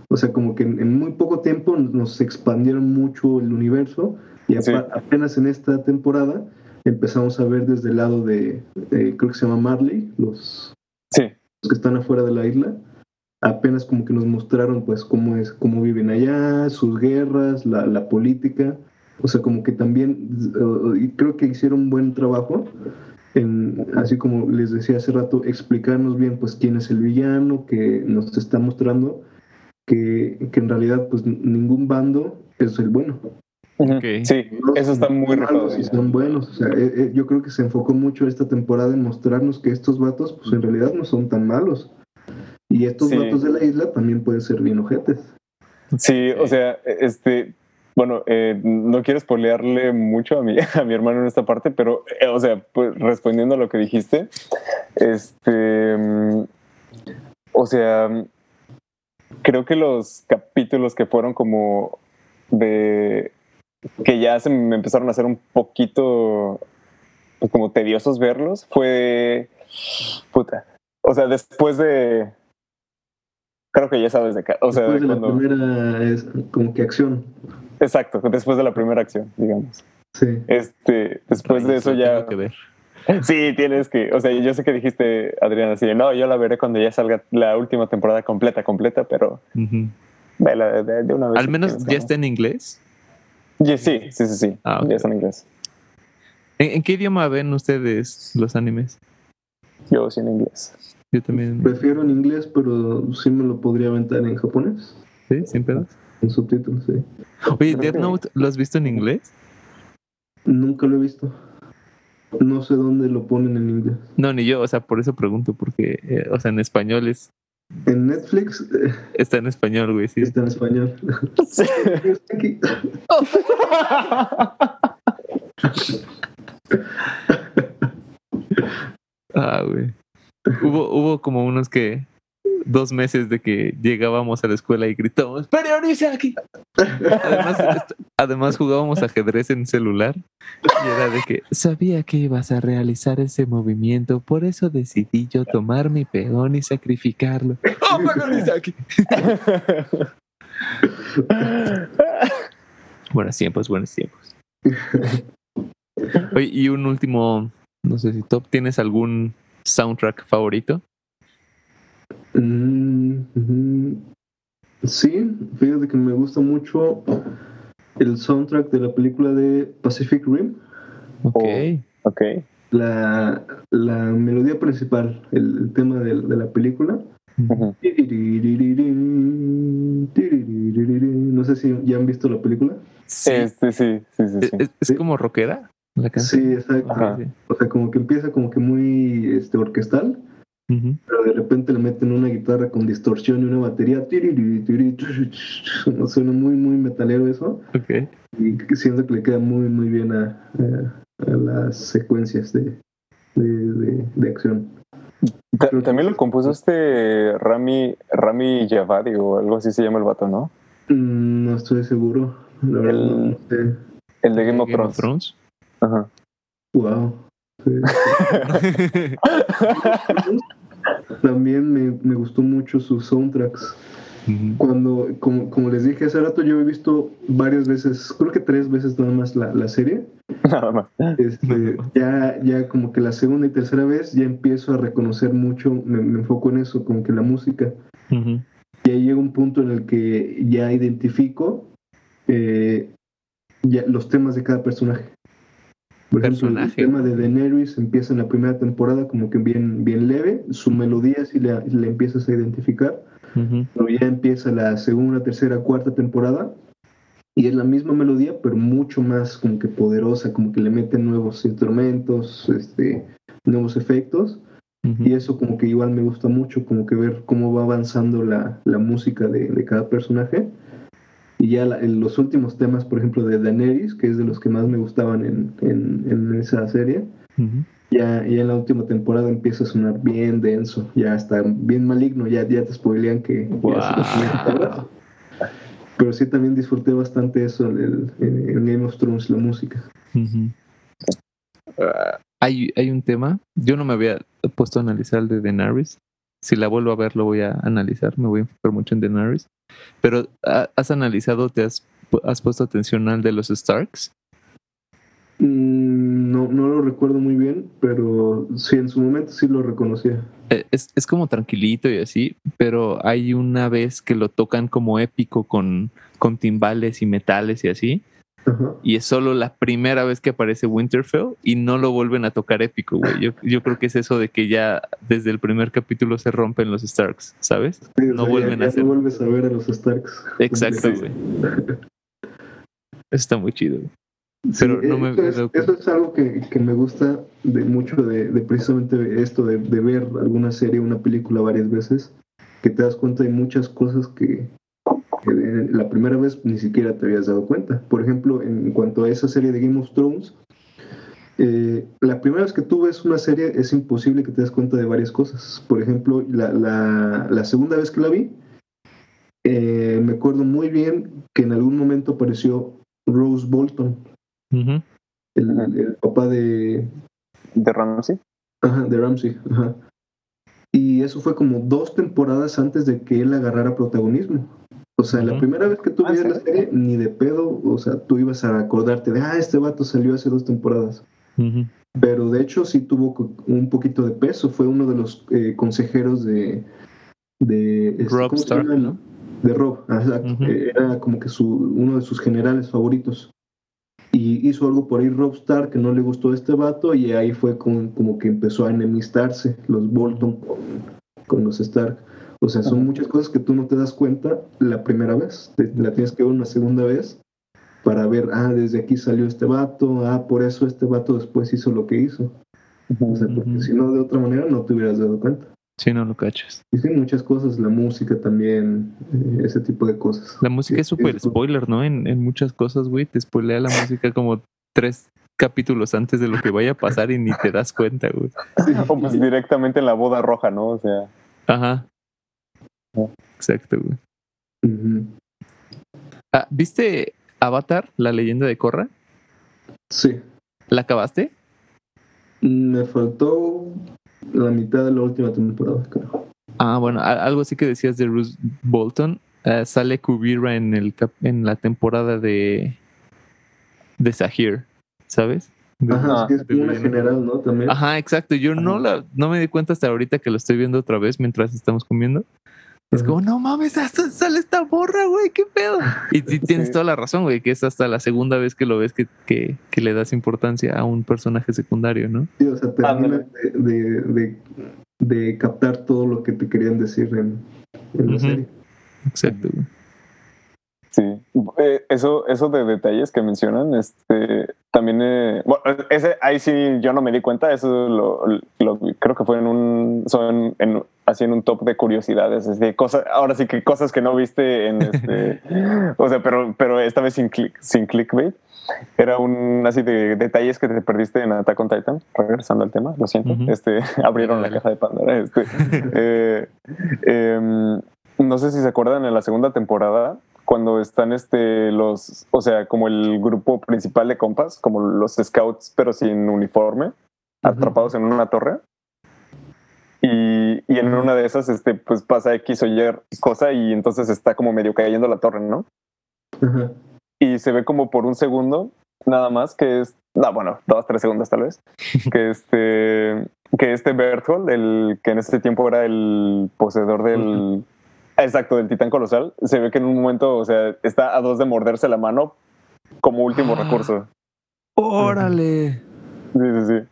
O sea, como que en, en muy poco tiempo nos expandieron mucho el universo y apa- Sí. apenas en esta temporada empezamos a ver desde el lado de, de- creo que se llama Marley, los que están afuera de la isla. Apenas como que nos mostraron pues cómo es, cómo viven allá, sus guerras, la, la política. O sea, como que también, eh, y creo que hicieron un buen trabajo en, así como les decía hace rato, explicarnos bien pues quién es el villano, que nos está mostrando que, que en realidad pues ningún bando es el bueno. Sí, eso está muy malos y son buenos. O sea, eh, eh, yo creo que se enfocó mucho esta temporada en mostrarnos que estos vatos pues en realidad no son tan malos. Y estos Sí. vatos de la isla también pueden ser bien ojetes. Sí, o sea, este, bueno, eh, no quiero spoilearle mucho a mi, a mi hermano en esta parte, pero, eh, o sea, pues respondiendo a lo que dijiste, este, mm, o sea, mm, creo que los capítulos que fueron como de, que ya se me empezaron a hacer un poquito, pues como tediosos verlos, fue, puta, o sea, después de, creo que ya sabes de, ca- o sea, Después de la primera es como que acción. Exacto, después de la primera acción, digamos. Sí. Este, después de eso ya. tengo que ver. Sí, tienes que. O sea, yo sé que dijiste, Adriana, así de, no, yo la veré cuando ya salga la última temporada completa, completa, pero vela de, de una vez. Al menos ya está en inglés. Sí, sí, sí, sí. Ah. Ya está en inglés. ¿En, en qué idioma ven ustedes los animes? Yo sí en inglés. Yo también. Prefiero en inglés, pero sí me lo podría aventar en japonés. Sí, sin pedos. En subtítulos, sí. Oye, Death que- Note, ¿lo has visto en inglés? Nunca lo he visto. No sé dónde lo ponen en inglés. No, ni yo, o sea, por eso pregunto, porque, eh, o sea, en español es, En Netflix eh, está en español, güey, sí. está en español. Aquí. Ah, güey. Hubo, hubo como unos que, dos meses de que llegábamos a la escuela y gritábamos, ¡Periodice aquí! Además, jugábamos ajedrez en celular y era de que sabía que ibas a realizar ese movimiento, por eso decidí yo tomar mi peón y sacrificarlo. ¡Oh, aquí! Buenos tiempos, buenos tiempos. Oye, y un último, no sé si top, ¿tienes algún soundtrack favorito? Mm. Sí, fíjate que me gusta mucho el soundtrack de la película de Pacific Rim. Ok. Oh. ok. La, la melodía principal, el, el tema de, de la película. No sé si ya han visto la película. Sí. Este, sí, sí, sí, ¿Es, sí. es- es como rockera la canción? Sí, exacto. Ajá. O sea, como que empieza como que muy este, orquestal, Ujú. pero de repente le meten una guitarra con distorsión y una batería. Suena muy, muy metalero eso. Ok. Y siento que le queda muy, muy bien a, a- a las secuencias de, de, de- de acción. Ta- También lo compuso este Rami, Rami Javadi o algo así se llama el vato, ¿no? Mm, No estoy seguro. La verdad, no, El- sé. El de Game of Game Thrones. Thrones. Ajá. Wow. Sí. También me, me gustó mucho sus soundtracks. Cuando, como, como les dije hace rato, yo he visto varias veces, creo que tres veces nada más la, la serie. Nada más. Este, ya, ya como que la segunda y tercera vez ya empiezo a reconocer mucho, me, me enfoco en eso, como que la música. Ujú. Y ahí llega un punto en el que ya identifico eh, ya los temas de cada personaje. Por ejemplo, el tema de Daenerys empieza en la primera temporada como que bien, bien leve, su melodía sí la, la empiezas a identificar, pero ya empieza la segunda, tercera, cuarta temporada y es la misma melodía, pero mucho más como que poderosa, como que le meten nuevos instrumentos, este, nuevos efectos. Y eso como que igual me gusta mucho, como que ver cómo va avanzando la, la música de, de cada personaje. Y ya la- en los últimos temas, por ejemplo, de Daenerys, que es de los que más me gustaban en, en, en esa serie, ya, ya en la última temporada empieza a sonar bien denso, ya está bien maligno, ya, ya te spoilean que... ya. Pero sí también disfruté bastante eso en, Game of Thrones, la música. Hay, hay un tema, yo no me había puesto a analizar el de Daenerys. Si la vuelvo a ver, lo voy a analizar. Me voy a enfocar mucho en Daenerys. Pero, ¿ha- ¿has analizado, te has, has puesto atención al de los Starks? Mm, No, no lo recuerdo muy bien, pero sí, en su momento sí lo reconocía. Eh, Es, es como tranquilito y así, pero hay una vez que lo tocan como épico con, con timbales y metales y así. Y es solo la primera vez que aparece Winterfell y no lo vuelven a tocar épico, güey. Yo, yo creo que es eso de que ya desde el primer capítulo se rompen los Starks, ¿sabes? Sí, o No sea, vuelven ya, a hacer. no vuelves a ver a los Starks. Exacto, güey. Eso está muy chido. güey. Sí, Pero no me eso, había es, eso es algo que, que me gusta de mucho de, de precisamente esto de, de ver alguna serie, una película varias veces, que te das cuenta de muchas cosas que, la primera vez ni siquiera te habías dado cuenta. Por ejemplo, en cuanto a esa serie de Game of Thrones, eh, la primera vez que tú ves una serie es imposible que te des cuenta de varias cosas. Por ejemplo, la, la- la segunda vez que la vi, eh, me acuerdo muy bien que en algún momento apareció Rose Bolton, el, papá de, ¿De Ramsey? ajá, de Ramsey. Ajá. Y eso fue como dos temporadas antes de que él agarrara protagonismo. O sea, la Ujú. primera vez que tú Ah, veías ¿sí? la serie, ni de pedo, o sea, tú ibas a acordarte de, ah, este vato salió hace dos temporadas. Pero de hecho sí tuvo un poquito de peso, fue uno de los eh, consejeros de... de este, Rob ¿cómo se Stark? ¿no? De Rob, exacto. Eh, Era como que su, uno de sus generales favoritos. Y hizo algo por ahí Rob Stark que no le gustó a este vato y ahí fue como, como que empezó a enemistarse los Bolton con, con los Stark. O sea, son muchas cosas que tú no te das cuenta la primera vez, te- la tienes que ver una segunda vez para ver, ah, desde aquí salió este vato, ah, por eso este vato después hizo lo que hizo. O sea, porque si no, de otra manera no te hubieras dado cuenta. Sí, no lo cachas. Y sí, muchas cosas, la música también, eh, ese tipo de cosas. La música es Sí, súper sí. spoiler, ¿no? En, en muchas cosas, güey. Te spoilea la música como tres capítulos antes de lo que vaya a pasar y ni te das cuenta, güey. O pues directamente en la boda roja, ¿no? O sea, Ajá. Exacto, güey. Ah, ¿Viste Avatar, la leyenda de Korra? Sí, ¿La acabaste? me faltó la mitad de la última temporada, creo. Ah, bueno, algo así que decías de Bruce Bolton. Ah, sale Kubira en, el cap- en la temporada de, de Sahir, ¿sabes? De- Ajá, es una general, ¿no? También. Ajá, exacto. Yo no la, no me di cuenta hasta ahorita que lo estoy viendo otra vez mientras estamos comiendo. Es como, no mames, hasta sale esta borra, güey, qué pedo. Y tienes Sí. toda la razón, güey, que es hasta la segunda vez que lo ves que, que, que le das importancia a un personaje secundario, ¿no? Sí, o sea, termina Ándale. de, de, de, de captar todo lo que te querían decir en, en la serie. Exacto, güey. Eh, eso, eso de detalles que mencionan, este, también, eh, bueno, ese, ahí sí yo no me di cuenta, eso lo, lo- creo que fue en un, son en, así en un top de curiosidades, de cosas, ahora sí que cosas que no viste en este, o sea, pero, pero esta vez sin click, sin clickbait, era un así de detalles que te perdiste en Attack on Titan, regresando al tema, lo siento, este, abrieron la caja de Pandora, este, eh, em, no sé si se acuerdan en la segunda temporada cuando están este los, o sea, como el grupo principal de compas, como los scouts pero sin uniforme, atrapados en una torre. Y, y en una de esas, este, pues pasa X o Y cosa y entonces está como medio cayendo la torre, ¿no? Ajá. y se ve como por un segundo nada más que es no bueno dos tres segundos tal vez que este que este Berthold el que en ese tiempo era el poseedor del exacto del titán colosal se ve que en un momento o sea está a dos de morderse la mano como último Ah. recurso ¡Órale! sí sí sí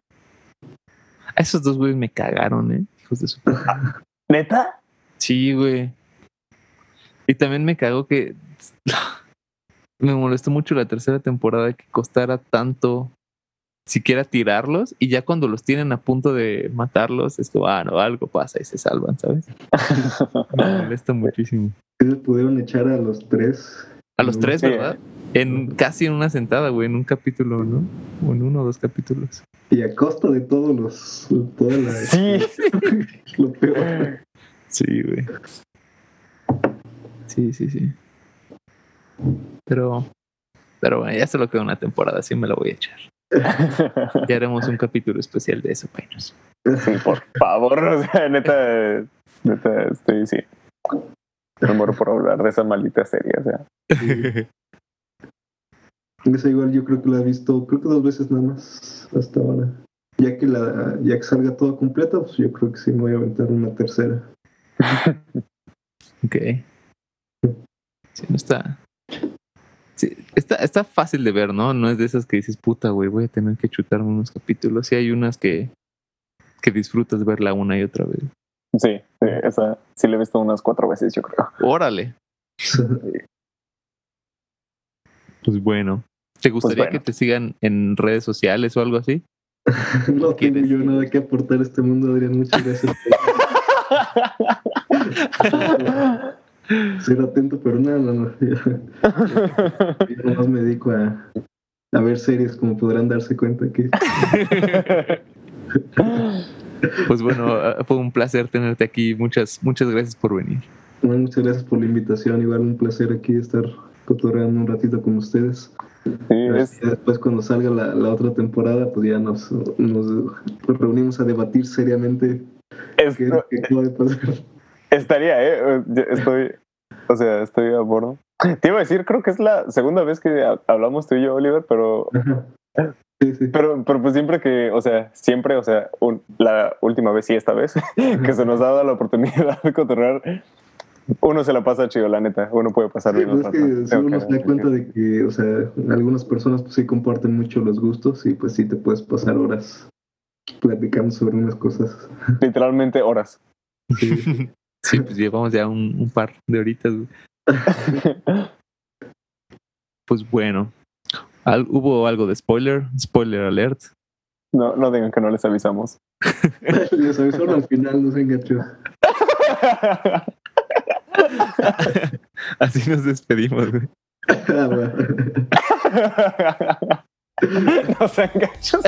A esos dos güeyes me cagaron, ¿eh? Hijos de su puta. neta Sí, güey. Y también me cagó que me molestó mucho la tercera temporada que costara tanto siquiera tirarlos y ya cuando los tienen a punto de matarlos es como, ah, no, algo pasa y se salvan, ¿sabes? Me molesta muchísimo. Se pudieron echar a los tres. A los tres, Sí. ¿verdad? En casi en una sentada, güey, en un capítulo, ¿no? O en uno o dos capítulos. Y a costa de todos los. Toda la, sí Lo peor. Sí, güey. Sí, sí, sí. Pero, pero bueno, ya solo queda una temporada, así me la voy a echar. Ya haremos un capítulo especial de eso, Painos. Sí, por favor o sea neta neta estoy sí me muero por hablar de esa maldita serie o sea Esa igual yo creo que la he visto, creo que dos veces nada más hasta ahora. Ya que la, ya que salga toda completa, pues yo creo que sí me voy a aventar una tercera. Ok. Sí, no está. Sí, está, está fácil de ver, ¿no? No es de esas que dices, puta, güey, voy a tener que chutarme unos capítulos. Sí, hay unas que, que disfrutas verla una y otra vez. Sí, sí, esa sí la he visto unas cuatro veces, yo creo. Órale. Pues bueno. ¿Te gustaría bueno. que te sigan en redes sociales o algo así? no tengo yo nada que aportar a este mundo, Adrián. Muchas gracias ser atento, pero nada, no, no. Yo, yo nomás me dedico a, a ver series, como podrán darse cuenta que Pues bueno, ah, fue un placer tenerte aquí. Muchas, muchas gracias por venir. Bueno, muchas gracias por la invitación. Igual un placer aquí estar cotorreando un ratito con ustedes. Sí, es, Después cuando salga la, la otra temporada, pues ya nos, nos reunimos a debatir seriamente es- qué es lo que acaba de pasar. Estaría, ¿eh? Estoy, o sea, estoy a bordo. Te iba a decir, creo que es la segunda vez que ha- hablamos tú y yo, Oliver, pero. Sí, sí. pero, pero pues siempre que, o sea, siempre, o sea, un- la última vez y esta vez, que se nos ha dado la oportunidad de cotorrear, uno se la pasa chido, la neta. Uno puede pasar Sí, bien. pues es que si uno se da cuenta de que, o sea, algunas personas pues sí comparten mucho los gustos y pues sí te puedes pasar horas platicando sobre unas cosas. Literalmente horas. Sí. Sí, pues llevamos ya un, un par de horitas. Pues bueno, Al- hubo algo de spoiler, spoiler alert. no, no digan que no les avisamos. Les avisaron al final, no sean gachos. Así nos despedimos. güey. Ah, bueno. no sean gachos.